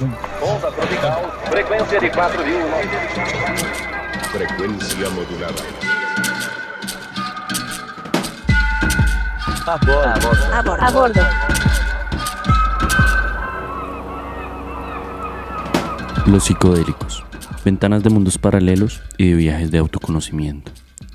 Onda tropical, frecuencia de 4000. Frecuencia modulada. A bordo. A bordo. A bordo. Los psicodélicos. Ventanas de mundos paralelos y de viajes de autoconocimiento.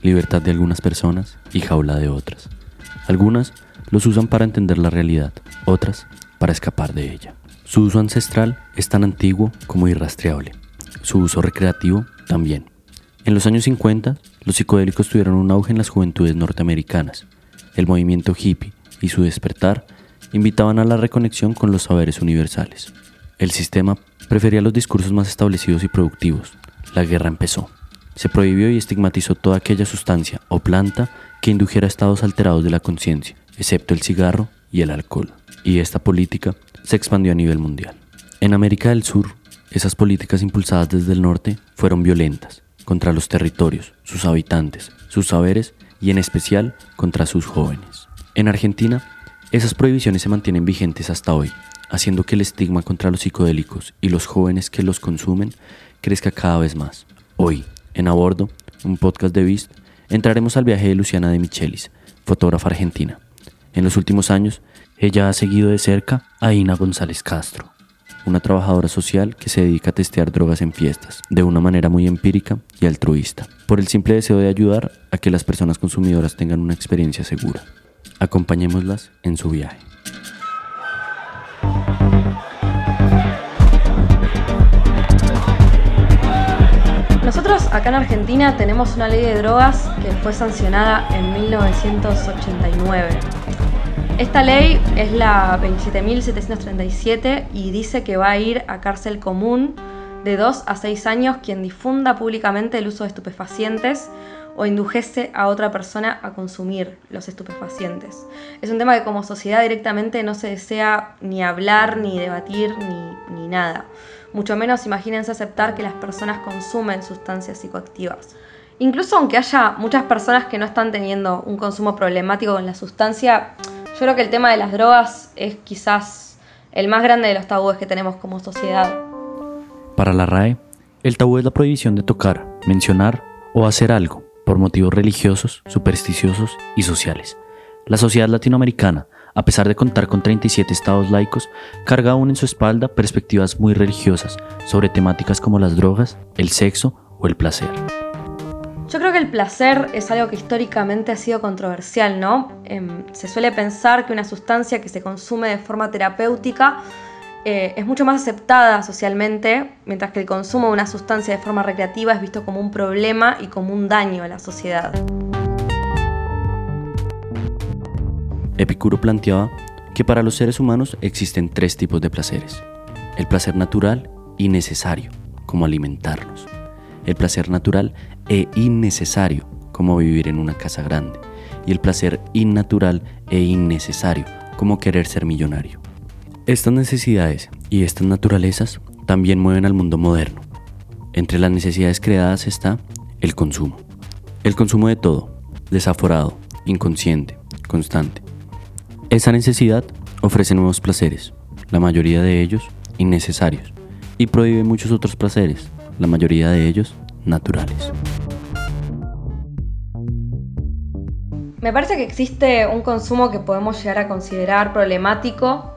Libertad de algunas personas y jaula de otras. Algunas los usan para entender la realidad, otras para escapar de ella. Su uso ancestral es tan antiguo como irrastreable. Su uso recreativo también. En los años 50, los psicodélicos tuvieron un auge en las juventudes norteamericanas. El movimiento hippie y su despertar invitaban a la reconexión con los saberes universales. El sistema prefería los discursos más establecidos y productivos. La guerra empezó. Se prohibió y estigmatizó toda aquella sustancia o planta que indujera estados alterados de la conciencia, excepto el cigarro y el alcohol. Y esta política se expandió a nivel mundial. En América del Sur, esas políticas impulsadas desde el norte fueron violentas contra los territorios, sus habitantes, sus saberes y en especial contra sus jóvenes. En Argentina, esas prohibiciones se mantienen vigentes hasta hoy, haciendo que el estigma contra los psicodélicos y los jóvenes que los consumen crezca cada vez más. Hoy, en A Bordo, un podcast de Beast, entraremos al viaje de Luciana de Michelis, fotógrafa argentina. En los últimos años, ella ha seguido de cerca a Ina González Castro, una trabajadora social que se dedica a testear drogas en fiestas, de una manera muy empírica y altruista, por el simple deseo de ayudar a que las personas consumidoras tengan una experiencia segura. Acompañémoslas en su viaje. Nosotros acá en Argentina tenemos una ley de drogas que fue sancionada en 1989. Esta ley es la 27.737 y dice que va a ir a cárcel común de 2 a 6 años quien difunda públicamente el uso de estupefacientes o indujese a otra persona a consumir los estupefacientes. Es un tema que como sociedad directamente no se desea ni hablar, ni debatir, ni, ni nada. Mucho menos imagínense aceptar que las personas consumen sustancias psicoactivas. Incluso aunque haya muchas personas que no están teniendo un consumo problemático con la sustancia, yo creo que el tema de las drogas es quizás el más grande de los tabúes que tenemos como sociedad. Para la RAE, el tabú es la prohibición de tocar, mencionar o hacer algo por motivos religiosos, supersticiosos y sociales. La sociedad latinoamericana, a pesar de contar con 37 estados laicos, carga aún en su espalda perspectivas muy religiosas sobre temáticas como las drogas, el sexo o el placer. Yo creo que el placer es algo que históricamente ha sido controversial, ¿no? Em, se suele pensar que una sustancia que se consume de forma terapéutica eh, es mucho más aceptada socialmente, mientras que el consumo de una sustancia de forma recreativa es visto como un problema y como un daño a la sociedad. Epicuro planteaba que para los seres humanos existen tres tipos de placeres. El placer natural y necesario, como alimentarnos. El placer natural e innecesario, como vivir en una casa grande. Y el placer innatural e innecesario, como querer ser millonario. Estas necesidades y estas naturalezas también mueven al mundo moderno. Entre las necesidades creadas está el consumo. El consumo de todo, desaforado, inconsciente, constante. Esa necesidad ofrece nuevos placeres, la mayoría de ellos innecesarios, y prohíbe muchos otros placeres, la mayoría de ellos naturales. Me parece que existe un consumo que podemos llegar a considerar problemático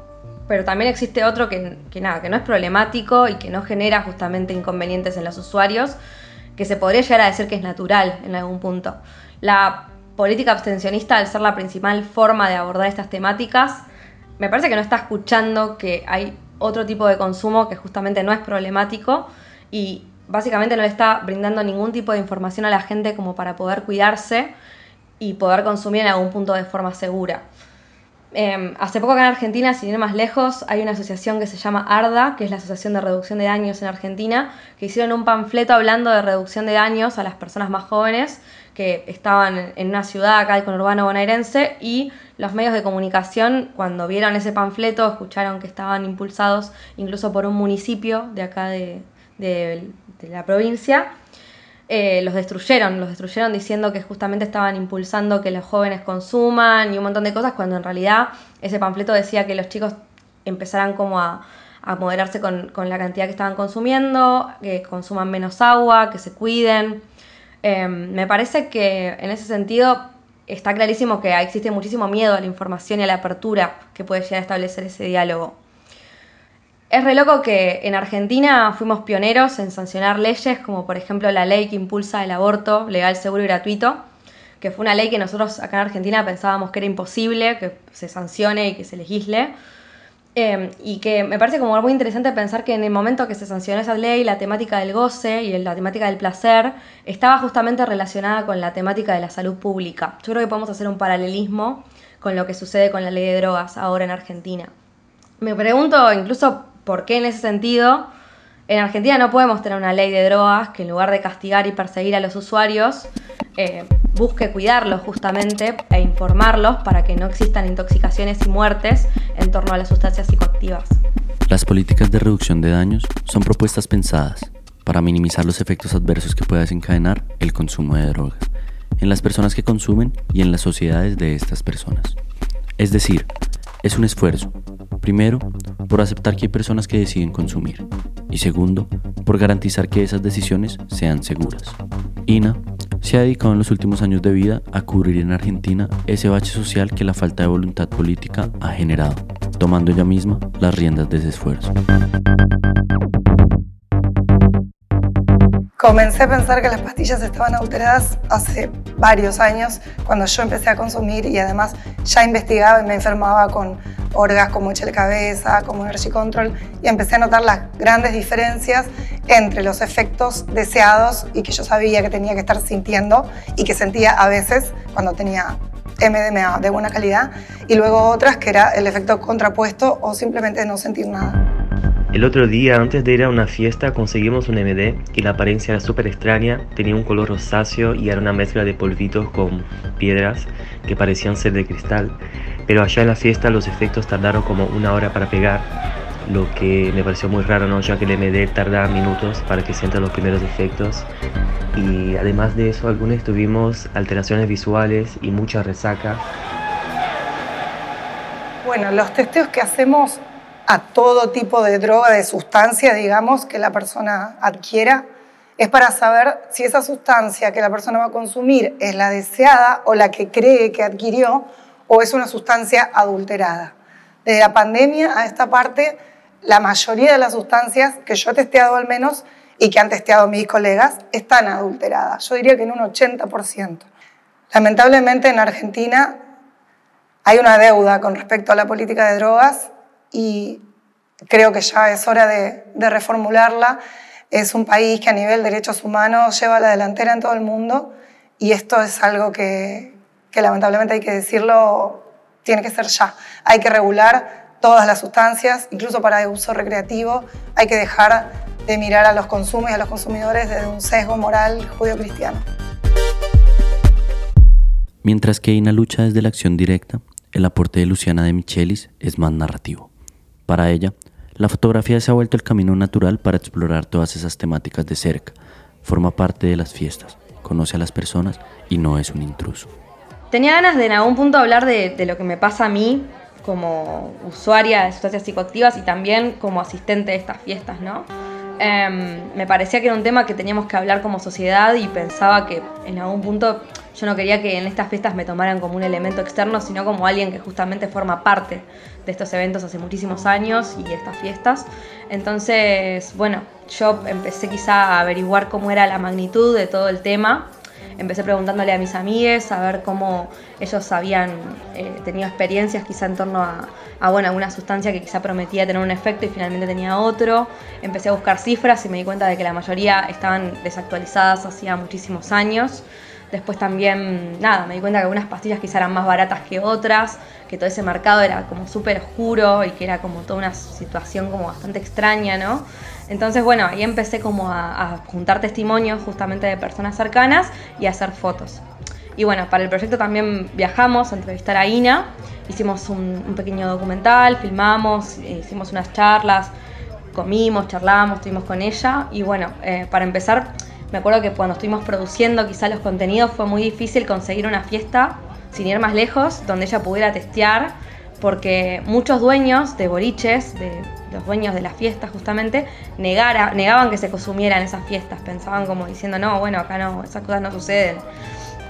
pero también existe otro que, nada, que no es problemático y que no genera justamente inconvenientes en los usuarios, que se podría llegar a decir que es natural en algún punto. La política abstencionista, al ser la principal forma de abordar estas temáticas, me parece que no está escuchando que hay otro tipo de consumo que justamente no es problemático y básicamente no le está brindando ningún tipo de información a la gente como para poder cuidarse y poder consumir en algún punto de forma segura. Em, hace poco acá en Argentina, sin ir más lejos, hay una asociación que se llama ARDA, que es la Asociación de Reducción de Daños en Argentina, que hicieron un panfleto hablando de reducción de daños a las personas más jóvenes que estaban en una ciudad acá del conurbano bonaerense y los medios de comunicación cuando vieron ese panfleto escucharon que estaban impulsados incluso por un municipio de acá de la provincia eh, los destruyeron, los destruyeron diciendo que justamente estaban impulsando que los jóvenes consuman y un montón de cosas, cuando en realidad ese panfleto decía que los chicos empezaran como a, a moderarse con, la cantidad que estaban consumiendo, que consuman menos agua, que se cuiden. Em, me parece que en ese sentido está clarísimo que existe muchísimo miedo a la información y a la apertura que puede llegar a establecer ese diálogo. Es re loco que en Argentina fuimos pioneros en sancionar leyes como por ejemplo la ley que impulsa el aborto legal, seguro y gratuito, que fue una ley que nosotros acá en Argentina pensábamos que era imposible que se sancione y que se legisle. Em, y que me parece como muy interesante pensar que en el momento que se sancionó esa ley, la temática del goce y la temática del placer estaba justamente relacionada con la temática de la salud pública. Yo creo que podemos hacer un paralelismo con lo que sucede con la ley de drogas ahora en Argentina. Me pregunto incluso por qué en ese sentido en Argentina no podemos tener una ley de drogas que en lugar de castigar y perseguir a los usuarios, eh, busque cuidarlos justamente e informarlos para que no existan intoxicaciones y muertes en torno a las sustancias psicoactivas. Las políticas de reducción de daños son propuestas pensadas para minimizar los efectos adversos que pueda desencadenar el consumo de drogas en las personas que consumen y en las sociedades de estas personas. Es decir, es un esfuerzo, primero, por aceptar que hay personas que deciden consumir y segundo, por garantizar que esas decisiones sean seguras. INA se ha dedicado en los últimos años de vida a cubrir en Argentina ese bache social que la falta de voluntad política ha generado, tomando ella misma las riendas de ese esfuerzo. Comencé a pensar que las pastillas estaban alteradas hace varios años, cuando yo empecé a consumir y además ya investigaba y me enfermaba con orgas como Eche Cabeza, como Energy Control, y empecé a notar las grandes diferencias entre los efectos deseados y que yo sabía que tenía que estar sintiendo y que sentía a veces cuando tenía MDMA de buena calidad, y luego otras que era el efecto contrapuesto o simplemente no sentir nada. El otro día, antes de ir a una fiesta, conseguimos un MD y la apariencia era súper extraña, tenía un color rosáceo y era una mezcla de polvitos con piedras que parecían ser de cristal. Pero allá en la fiesta los efectos tardaron como una hora para pegar, lo que me pareció muy raro, ¿no? ya que el MD tarda minutos para que sienta los primeros efectos. Y además de eso, algunos tuvimos alteraciones visuales y mucha resaca. Bueno, los testeos que hacemos a todo tipo de droga, de sustancia, digamos, que la persona adquiera, es para saber si esa sustancia que la persona va a consumir es la deseada o la que cree que adquirió o es una sustancia adulterada. Desde la pandemia a esta parte, la mayoría de las sustancias que yo he testeado al menos y que han testeado mis colegas están adulteradas. Yo diría que en un 80%. Lamentablemente en Argentina hay una deuda con respecto a la política de drogas y creo que ya es hora de, reformularla. Es un país que a nivel de derechos humanos lleva la delantera en todo el mundo y esto es algo que, que lamentablemente hay que decirlo, tiene que ser ya. Hay que regular todas las sustancias, incluso para uso recreativo. Hay que dejar de mirar a los consumos y a los consumidores desde un sesgo moral judío-cristiano. Mientras que Ina lucha desde la acción directa, el aporte de Luciana de Michelis es más narrativo. Para ella, la fotografía se ha vuelto el camino natural para explorar todas esas temáticas de cerca. Forma parte de las fiestas, conoce a las personas y no es un intruso. Tenía ganas de en algún punto hablar de, lo que me pasa a mí como usuaria de sustancias psicoactivas y también como asistente de estas fiestas, ¿no? Em, me parecía que era un tema que teníamos que hablar como sociedad y pensaba que en algún punto yo no quería que en estas fiestas me tomaran como un elemento externo, sino como alguien que justamente forma parte de estos eventos hace muchísimos años y estas fiestas. Entonces, bueno, yo empecé quizá a averiguar cómo era la magnitud de todo el tema. Empecé preguntándole a mis amigues a ver cómo ellos habían eh, tenido experiencias quizá en torno a, a bueno, alguna sustancia que quizá prometía tener un efecto y finalmente tenía otro. Empecé a buscar cifras y me di cuenta de que la mayoría estaban desactualizadas hacía muchísimos años. Después también, nada, me di cuenta que algunas pastillas quizá eran más baratas que otras, que todo ese mercado era como súper oscuro y que era como toda una situación como bastante extraña, ¿no? Entonces, bueno, ahí empecé como a, juntar testimonios justamente de personas cercanas y a hacer fotos. Y bueno, para el proyecto también viajamos a entrevistar a Ina, hicimos un, pequeño documental, filmamos, hicimos unas charlas, comimos, charlamos, estuvimos con ella y bueno, eh, para empezar me acuerdo que cuando estuvimos produciendo quizá los contenidos fue muy difícil conseguir una fiesta, sin ir más lejos, donde ella pudiera testear, porque muchos dueños de boliches, de, los dueños de las fiestas justamente, negara, negaban que se consumieran esas fiestas, pensaban como diciendo, no, bueno, acá no, esas cosas no suceden.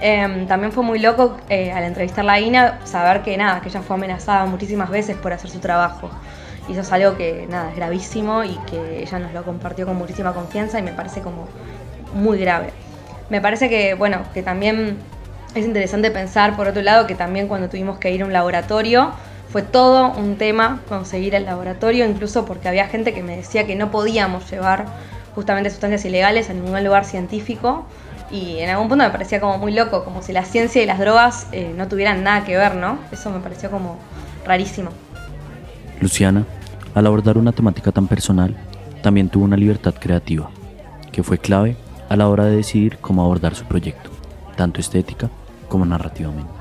Em, también fue muy loco eh, al entrevistarla a Ina saber que nada, que ella fue amenazada muchísimas veces por hacer su trabajo. Y eso es algo que nada, es gravísimo y que ella nos lo compartió con muchísima confianza y me parece como muy grave. Me parece que, bueno, que también es interesante pensar, por otro lado, que también cuando tuvimos que ir a un laboratorio, fue todo un tema conseguir el laboratorio, incluso porque había gente que me decía que no podíamos llevar justamente sustancias ilegales a ningún lugar científico y en algún punto me parecía como muy loco, como si la ciencia y las drogas eh, no tuvieran nada que ver, ¿no? Eso me pareció como rarísimo. Luciana, al abordar una temática tan personal, también tuvo una libertad creativa, que fue clave a la hora de decidir cómo abordar su proyecto, tanto estética como narrativamente.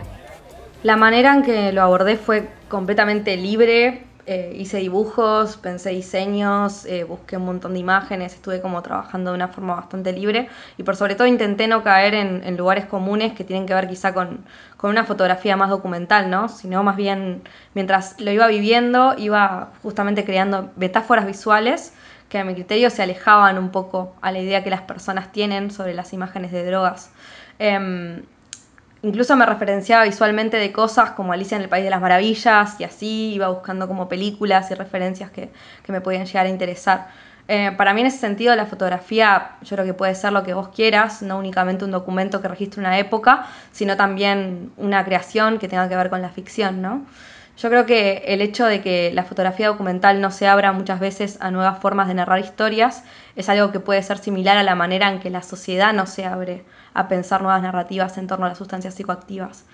La manera en que lo abordé fue completamente libre, eh, hice dibujos, pensé diseños, eh, busqué un montón de imágenes, estuve como trabajando de una forma bastante libre y por sobre todo intenté no caer en, lugares comunes que tienen que ver quizá con, con, una fotografía más documental, ¿no? Sino más bien mientras lo iba viviendo, iba justamente creando metáforas visuales que a mi criterio se alejaban un poco a la idea que las personas tienen sobre las imágenes de drogas. Em, Incluso me referenciaba visualmente de cosas como Alicia en el País de las Maravillas y así iba buscando como películas y referencias que, me podían llegar a interesar. Eh, para mí en ese sentido la fotografía yo creo que puede ser lo que vos quieras, no únicamente un documento que registre una época, sino también una creación que tenga que ver con la ficción, ¿no? Yo creo que el hecho de que la fotografía documental no se abra muchas veces a nuevas formas de narrar historias es algo que puede ser similar a la manera en que la sociedad no se abre a pensar nuevas narrativas en torno a las sustancias psicoactivas.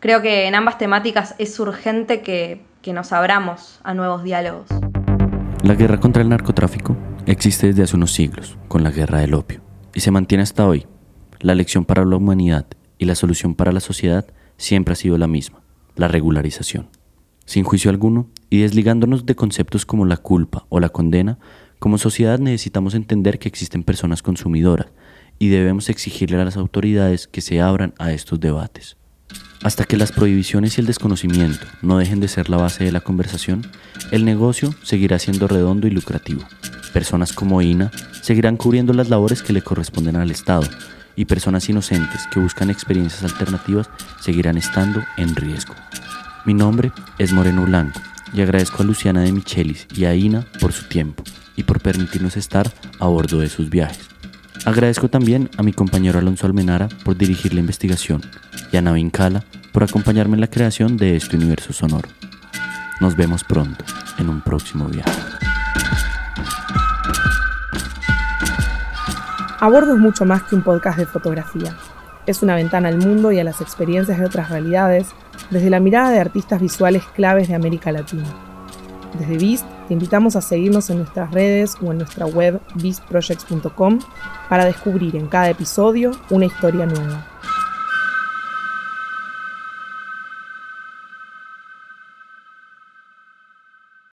Creo que en ambas temáticas es urgente que, que nos abramos a nuevos diálogos. La guerra contra el narcotráfico existe desde hace unos siglos, con la guerra del opio, y se mantiene hasta hoy. La lección para la humanidad y la solución para la sociedad siempre ha sido la misma, la regularización sin juicio alguno, y desligándonos de conceptos como la culpa o la condena, como sociedad necesitamos entender que existen personas consumidoras y debemos exigirle a las autoridades que se abran a estos debates. Hasta que las prohibiciones y el desconocimiento no dejen de ser la base de la conversación, el negocio seguirá siendo redondo y lucrativo. Personas como Ina seguirán cubriendo las labores que le corresponden al Estado y personas inocentes que buscan experiencias alternativas seguirán estando en riesgo. Mi nombre es Moreno Blanco y agradezco a Luciana de Michelis y a Ina por su tiempo y por permitirnos estar a bordo de sus viajes. Agradezco también a mi compañero Alonso Almenara por dirigir la investigación y a Navin Cala por acompañarme en la creación de este universo sonoro. Nos vemos pronto en un próximo viaje. A bordo es mucho más que un podcast de fotografía. Es una ventana al mundo y a las experiencias de otras realidades desde la mirada de artistas visuales claves de América Latina. Desde Beast te invitamos a seguirnos en nuestras redes o en nuestra web beastprojects.com para descubrir en cada episodio una historia nueva.